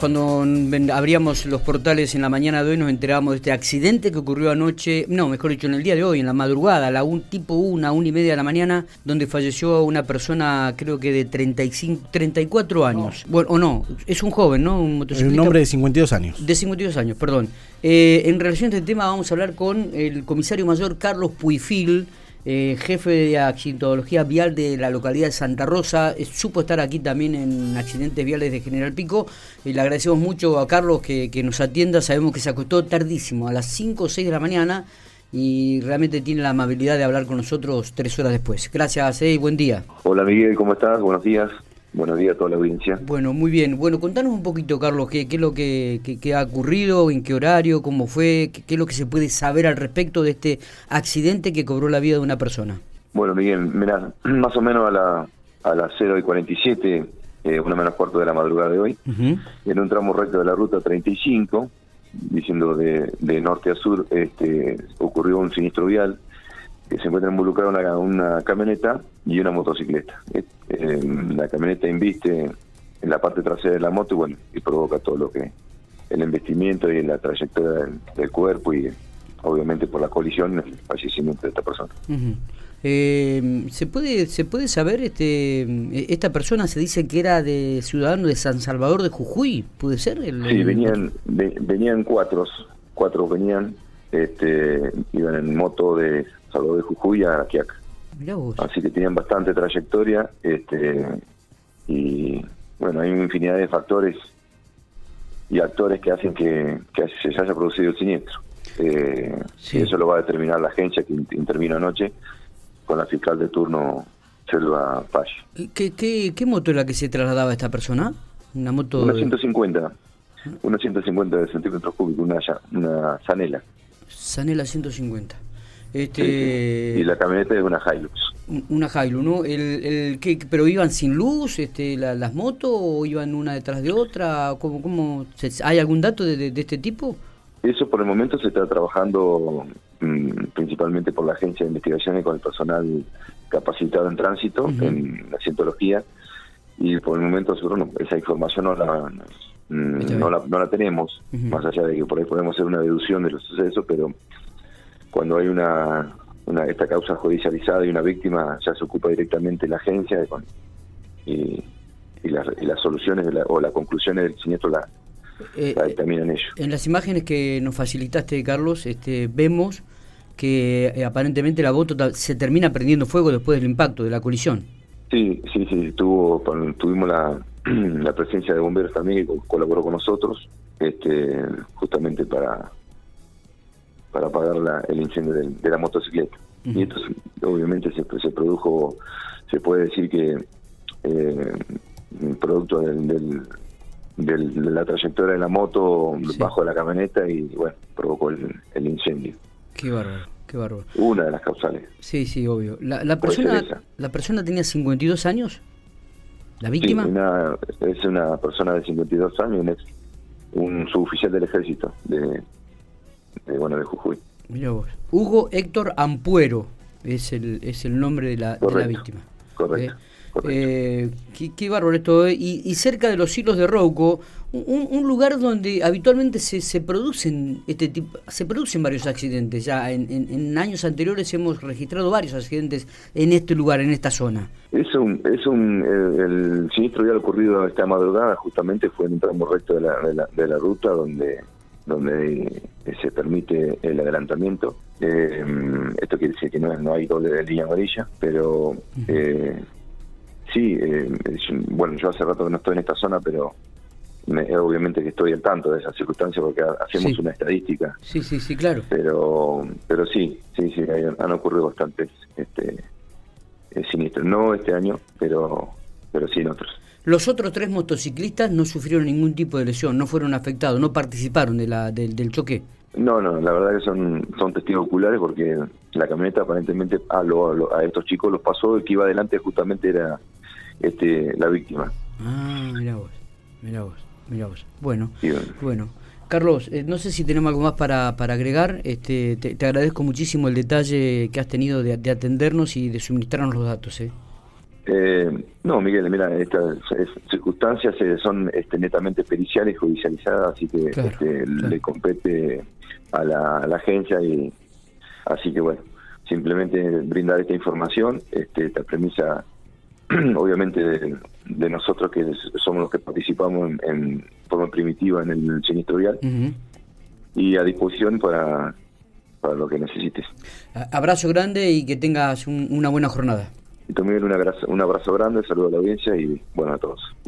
Cuando abríamos los portales en la mañana de hoy nos enterábamos de este accidente que ocurrió anoche, no, mejor dicho, en el día de hoy, en la madrugada, la un, tipo una, una y media de la mañana, donde falleció una persona, creo que de 35, 34 años. Bueno, o no, es un joven, ¿no? Un motociclista. Un hombre de 52 años. De 52 años, perdón. Eh, en relación a este tema vamos a hablar con el comisario mayor Carlos Puifil, eh, jefe de accidentología vial de la localidad de Santa Rosa, supo estar aquí también en accidentes viales de General Pico. y le agradecemos mucho a Carlos que, nos atienda, sabemos que se acostó tardísimo, a las 5 o 6 de la mañana, y realmente tiene la amabilidad de hablar con nosotros tres horas después. Gracias eh, y buen día. Hola Miguel, ¿cómo estás? Buenos días. Buenos días a toda la audiencia. Bueno, muy bien. Bueno, contanos un poquito, Carlos, qué, qué es lo que, ha ocurrido, en qué horario, cómo fue, qué, es lo que se puede saber al respecto de este accidente que cobró la vida de una persona. Bueno, Miguel, mira, más o menos a, la, a las 0 y 47, eh, una menos cuarto de la madrugada de hoy, en un tramo recto de la ruta 35, diciendo de, de norte a sur, este, ocurrió un sinistro vial que se encuentra involucrada una, una camioneta y una motocicleta. Eh, la camioneta inviste en la parte trasera de la moto y bueno, y provoca todo lo que el investimiento y la trayectoria del, cuerpo y obviamente por la colisión el fallecimiento de esta persona. Eh, se puede se puede saber este esta persona se dice que era de ciudadano de San Salvador de Jujuy puede ser sí venían venían cuatro cuatro venían este iban en moto de Salvador de Jujuy a Quiaca. Así que tenían bastante trayectoria este y bueno, hay una infinidad de factores y actores que hacen que, se haya producido el siniestro. Eh, Y eso lo va a determinar la agencia que intervino anoche con la fiscal de turno, Selva Paz. ¿Qué, qué, qué moto era la que se trasladaba esta persona? Una moto... Una 150, una 150 de centímetros cúbicos, una, una Sanela. Sanela 150. Este... Y la camioneta es una Hilux. Una Hilux, ¿no? El, el, ¿qué, ¿Pero iban sin luz este, las motos o iban una detrás de otra? ¿Cómo, cómo, ¿Hay algún dato de, de, este tipo? Eso por el momento se está trabajando mm, principalmente por la agencia de investigaciones con el personal capacitado en tránsito, en la cientología, y por el momento nosotros esa información no la, no la, no la tenemos, más allá de que por ahí podemos hacer una deducción de los sucesos, pero cuando hay una, una esta causa judicializada y una víctima, ya se ocupa directamente la agencia y, y, las, soluciones o las conclusiones del siniestro la, eh, determinan ellos. En las imágenes que nos facilitaste, Carlos, este, vemos que eh, aparentemente la moto se termina prendiendo fuego después del impacto, de la colisión. Sí, sí, sí, tuvo, tuvimos la, la presencia de bomberos también que colaboró con nosotros, este, justamente para para apagar la, el incendio de, la motocicleta. Y esto obviamente se, se, produjo, se puede decir que eh, producto del, de la trayectoria de la moto bajo la camioneta y bueno, provocó el, incendio. Qué bárbaro. Qué bárbaro. Una de las causales. Sí, sí, obvio. ¿La, la persona la persona tenía 52 años? ¿La víctima? es una persona de 52 años, un, ex, un suboficial del ejército de, de, bueno, de Jujuy. Hugo Héctor Ampuero es el, es el nombre de la, de la víctima. Correcto. Eh, qué, qué, bárbaro esto. ¿eh? Y, y, cerca de los hilos de Rouco, un, un, lugar donde habitualmente se, se producen este tipo, se producen varios accidentes. Ya en, en, años anteriores hemos registrado varios accidentes en este lugar, en esta zona. Es un, es un el, siniestro ya ocurrido esta madrugada justamente fue en un tramo recto de la, de la, de la ruta donde donde eh, se permite el adelantamiento. Eh, esto quiere decir que no, no hay doble de línea amarilla, pero eh, sí, bueno, yo hace rato que no estoy en esta zona, pero obviamente que estoy al tanto de esa circunstancia porque hacemos una estadística. Sí, sí, sí, claro. Pero, pero sí, sí, sí, han ocurrido bastantes este, siniestros. No este año, pero, pero sí en otros. Los otros tres motociclistas no sufrieron ningún tipo de lesión, no fueron afectados, no participaron de la, del choque. No, no, la verdad que son, son testigos oculares porque la camioneta aparentemente a, lo, a, estos chicos los pasó, el que iba adelante justamente era este la víctima. Ah, mira vos, mira vos, mira vos. Bueno, bueno. Carlos, eh, no sé si tenemos algo más para, para agregar. Este, te, agradezco muchísimo el detalle que has tenido de, de atendernos y de suministrarnos los datos. ¿eh? Eh, no, Miguel, mira, estas circunstancias eh, son este, netamente periciales, judicializadas, así que este, le compete a la, agencia y así que bueno, simplemente brindar esta información, este, esta premisa, obviamente de, nosotros que somos los que participamos en, forma primitiva en el sinistro vial y a disposición para para lo que necesites. Abrazo grande y que tengas una buena jornada. Y también un abrazo, un abrazo grande, saludo a la audiencia y bueno a todos.